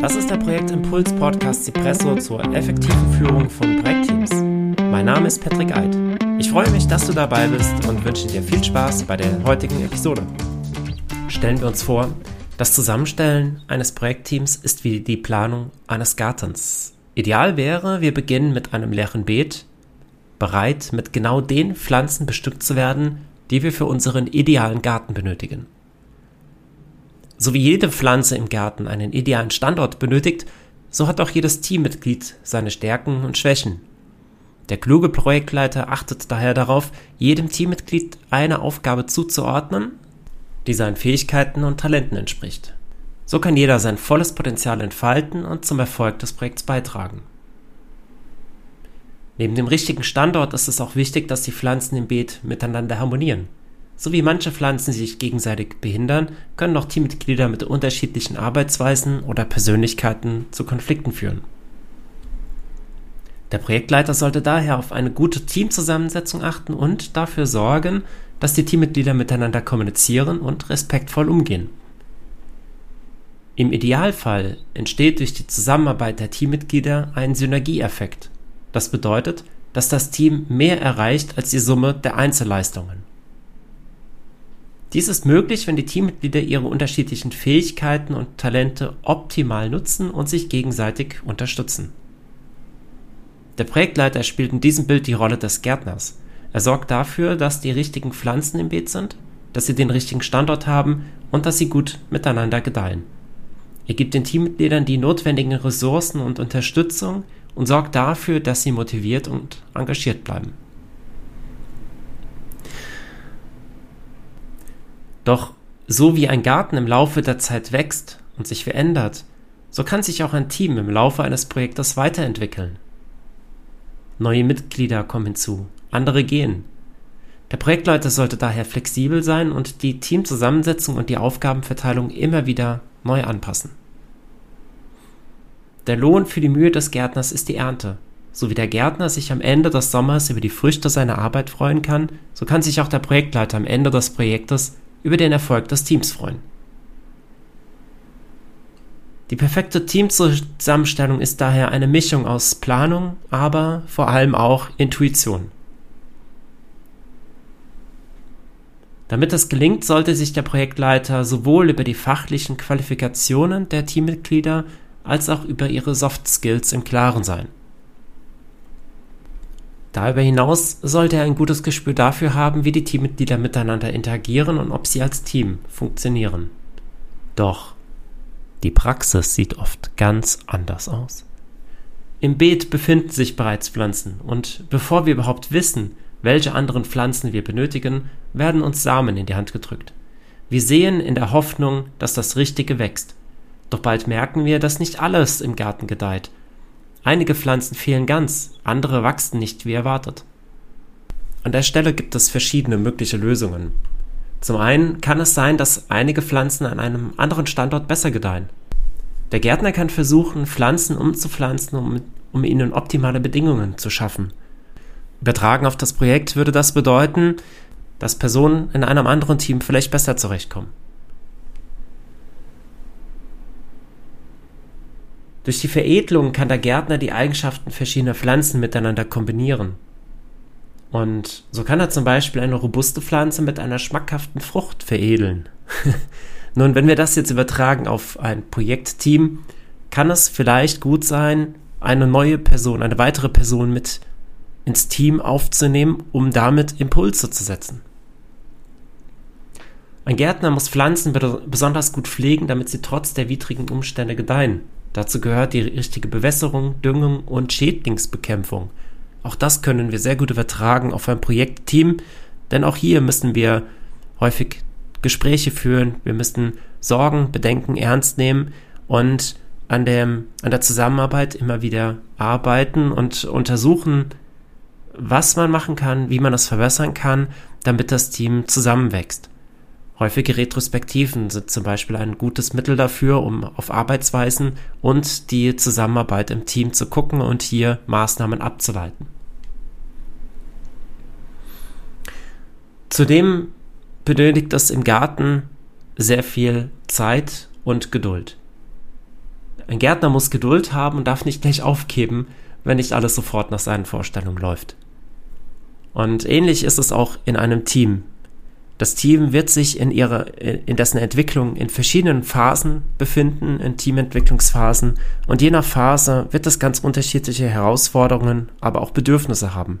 Das ist der Projektimpuls Podcast Cipresso zur effektiven Führung von Projektteams. Mein Name ist Patrick Eid. Ich freue mich, dass du dabei bist und wünsche dir viel Spaß bei der heutigen Episode. Stellen wir uns vor, das Zusammenstellen eines Projektteams ist wie die Planung eines Gartens. Ideal wäre, wir beginnen mit einem leeren Beet, bereit mit genau den Pflanzen bestückt zu werden, die wir für unseren idealen Garten benötigen. So wie jede Pflanze im Garten einen idealen Standort benötigt, so hat auch jedes Teammitglied seine Stärken und Schwächen. Der kluge Projektleiter achtet daher darauf, jedem Teammitglied eine Aufgabe zuzuordnen, die seinen Fähigkeiten und Talenten entspricht. So kann jeder sein volles Potenzial entfalten und zum Erfolg des Projekts beitragen. Neben dem richtigen Standort ist es auch wichtig, dass die Pflanzen im Beet miteinander harmonieren. So wie manche Pflanzen sich gegenseitig behindern, können auch Teammitglieder mit unterschiedlichen Arbeitsweisen oder Persönlichkeiten zu Konflikten führen. Der Projektleiter sollte daher auf eine gute Teamzusammensetzung achten und dafür sorgen, dass die Teammitglieder miteinander kommunizieren und respektvoll umgehen. Im Idealfall entsteht durch die Zusammenarbeit der Teammitglieder ein Synergieeffekt. Das bedeutet, dass das Team mehr erreicht als die Summe der Einzelleistungen. Dies ist möglich, wenn die Teammitglieder ihre unterschiedlichen Fähigkeiten und Talente optimal nutzen und sich gegenseitig unterstützen. Der Projektleiter spielt in diesem Bild die Rolle des Gärtners. Er sorgt dafür, dass die richtigen Pflanzen im Beet sind, dass sie den richtigen Standort haben und dass sie gut miteinander gedeihen. Er gibt den Teammitgliedern die notwendigen Ressourcen und Unterstützung und sorgt dafür, dass sie motiviert und engagiert bleiben. Doch so wie ein Garten im Laufe der Zeit wächst und sich verändert, so kann sich auch ein Team im Laufe eines Projektes weiterentwickeln. Neue Mitglieder kommen hinzu, andere gehen. Der Projektleiter sollte daher flexibel sein und die Teamzusammensetzung und die Aufgabenverteilung immer wieder neu anpassen. Der Lohn für die Mühe des Gärtners ist die Ernte. So wie der Gärtner sich am Ende des Sommers über die Früchte seiner Arbeit freuen kann, so kann sich auch der Projektleiter am Ende des Projektes über den Erfolg des Teams freuen. Die perfekte Teamzusammenstellung ist daher eine Mischung aus Planung, aber vor allem auch Intuition. Damit das gelingt, sollte sich der Projektleiter sowohl über die fachlichen Qualifikationen der Teammitglieder als auch über ihre Soft Skills im Klaren sein. Darüber hinaus sollte er ein gutes Gespür dafür haben, wie die Teammitglieder miteinander interagieren und ob sie als Team funktionieren. Doch die Praxis sieht oft ganz anders aus. Im Beet befinden sich bereits Pflanzen und bevor wir überhaupt wissen, welche anderen Pflanzen wir benötigen, werden uns Samen in die Hand gedrückt. Wir sehen in der Hoffnung, dass das Richtige wächst. Doch bald merken wir, dass nicht alles im Garten gedeiht Einige Pflanzen fehlen ganz, andere wachsen nicht wie erwartet. An der Stelle gibt es verschiedene mögliche Lösungen. Zum einen kann es sein, dass einige Pflanzen an einem anderen Standort besser gedeihen. Der Gärtner kann versuchen, Pflanzen umzupflanzen, um, um ihnen optimale Bedingungen zu schaffen. Übertragen auf das Projekt würde das bedeuten, dass Personen in einem anderen Team vielleicht besser zurechtkommen. Durch die Veredelung kann der Gärtner die Eigenschaften verschiedener Pflanzen miteinander kombinieren. Und so kann er zum Beispiel eine robuste Pflanze mit einer schmackhaften Frucht veredeln. Nun, wenn wir das jetzt übertragen auf ein Projektteam, kann es vielleicht gut sein, eine neue Person, eine weitere Person mit ins Team aufzunehmen, um damit Impulse zu setzen. Ein Gärtner muss Pflanzen besonders gut pflegen, damit sie trotz der widrigen Umstände gedeihen. Dazu gehört die richtige Bewässerung, Düngung und Schädlingsbekämpfung. Auch das können wir sehr gut übertragen auf ein Projektteam, denn auch hier müssen wir häufig Gespräche führen, wir müssen Sorgen, Bedenken ernst nehmen und an, dem, an der Zusammenarbeit immer wieder arbeiten und untersuchen, was man machen kann, wie man es verbessern kann, damit das Team zusammenwächst. Häufige Retrospektiven sind zum Beispiel ein gutes Mittel dafür, um auf Arbeitsweisen und die Zusammenarbeit im Team zu gucken und hier Maßnahmen abzuleiten. Zudem benötigt es im Garten sehr viel Zeit und Geduld. Ein Gärtner muss Geduld haben und darf nicht gleich aufgeben, wenn nicht alles sofort nach seinen Vorstellungen läuft. Und ähnlich ist es auch in einem Team. Das Team wird sich in ihrer, in dessen Entwicklung in verschiedenen Phasen befinden, in Teamentwicklungsphasen. Und je nach Phase wird es ganz unterschiedliche Herausforderungen, aber auch Bedürfnisse haben.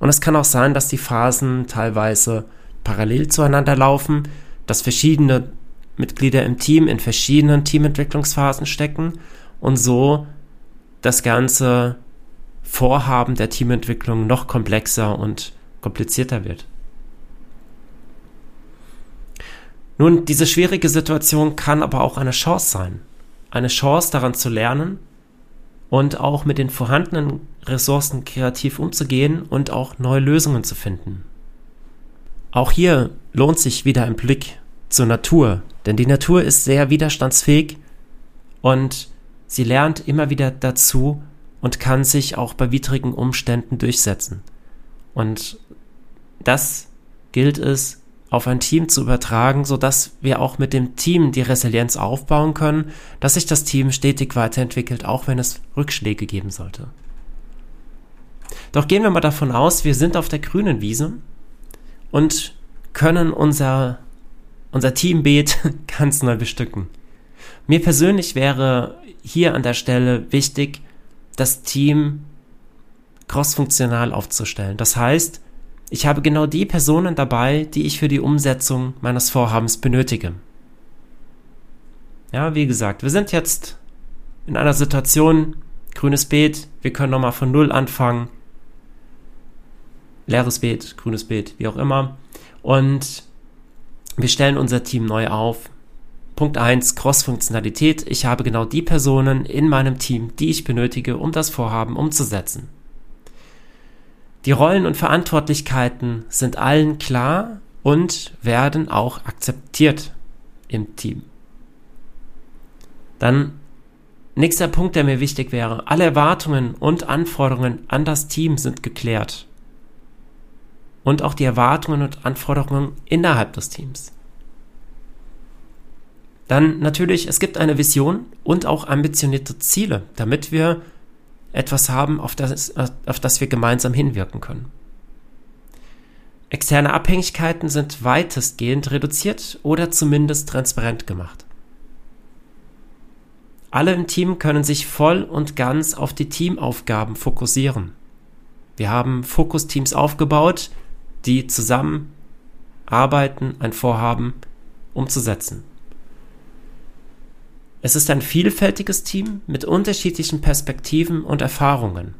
Und es kann auch sein, dass die Phasen teilweise parallel zueinander laufen, dass verschiedene Mitglieder im Team in verschiedenen Teamentwicklungsphasen stecken und so das ganze Vorhaben der Teamentwicklung noch komplexer und komplizierter wird. Nun, diese schwierige Situation kann aber auch eine Chance sein. Eine Chance daran zu lernen und auch mit den vorhandenen Ressourcen kreativ umzugehen und auch neue Lösungen zu finden. Auch hier lohnt sich wieder ein Blick zur Natur, denn die Natur ist sehr widerstandsfähig und sie lernt immer wieder dazu und kann sich auch bei widrigen Umständen durchsetzen. Und das gilt es auf ein Team zu übertragen, so dass wir auch mit dem Team die Resilienz aufbauen können, dass sich das Team stetig weiterentwickelt, auch wenn es Rückschläge geben sollte. Doch gehen wir mal davon aus, wir sind auf der grünen Wiese und können unser, unser Teambeet ganz neu bestücken. Mir persönlich wäre hier an der Stelle wichtig, das Team crossfunktional aufzustellen. Das heißt, ich habe genau die Personen dabei, die ich für die Umsetzung meines Vorhabens benötige. Ja, wie gesagt, wir sind jetzt in einer Situation, grünes Beet, wir können nochmal von Null anfangen. Leeres Beet, grünes Beet, wie auch immer. Und wir stellen unser Team neu auf. Punkt 1, Cross-Funktionalität. Ich habe genau die Personen in meinem Team, die ich benötige, um das Vorhaben umzusetzen. Die Rollen und Verantwortlichkeiten sind allen klar und werden auch akzeptiert im Team. Dann nächster Punkt, der mir wichtig wäre. Alle Erwartungen und Anforderungen an das Team sind geklärt. Und auch die Erwartungen und Anforderungen innerhalb des Teams. Dann natürlich, es gibt eine Vision und auch ambitionierte Ziele, damit wir etwas haben, auf das, auf das wir gemeinsam hinwirken können. Externe Abhängigkeiten sind weitestgehend reduziert oder zumindest transparent gemacht. Alle im Team können sich voll und ganz auf die Teamaufgaben fokussieren. Wir haben Fokusteams aufgebaut, die zusammen arbeiten, ein Vorhaben umzusetzen. Es ist ein vielfältiges Team mit unterschiedlichen Perspektiven und Erfahrungen.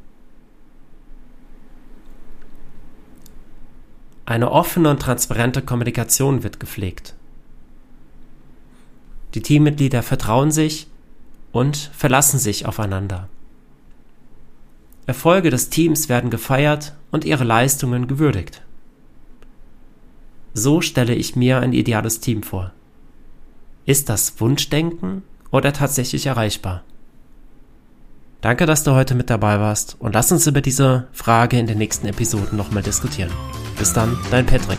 Eine offene und transparente Kommunikation wird gepflegt. Die Teammitglieder vertrauen sich und verlassen sich aufeinander. Erfolge des Teams werden gefeiert und ihre Leistungen gewürdigt. So stelle ich mir ein ideales Team vor. Ist das Wunschdenken oder tatsächlich erreichbar? Danke, dass du heute mit dabei warst und lass uns über diese Frage in den nächsten Episoden nochmal diskutieren. Bis dann, dein Patrick.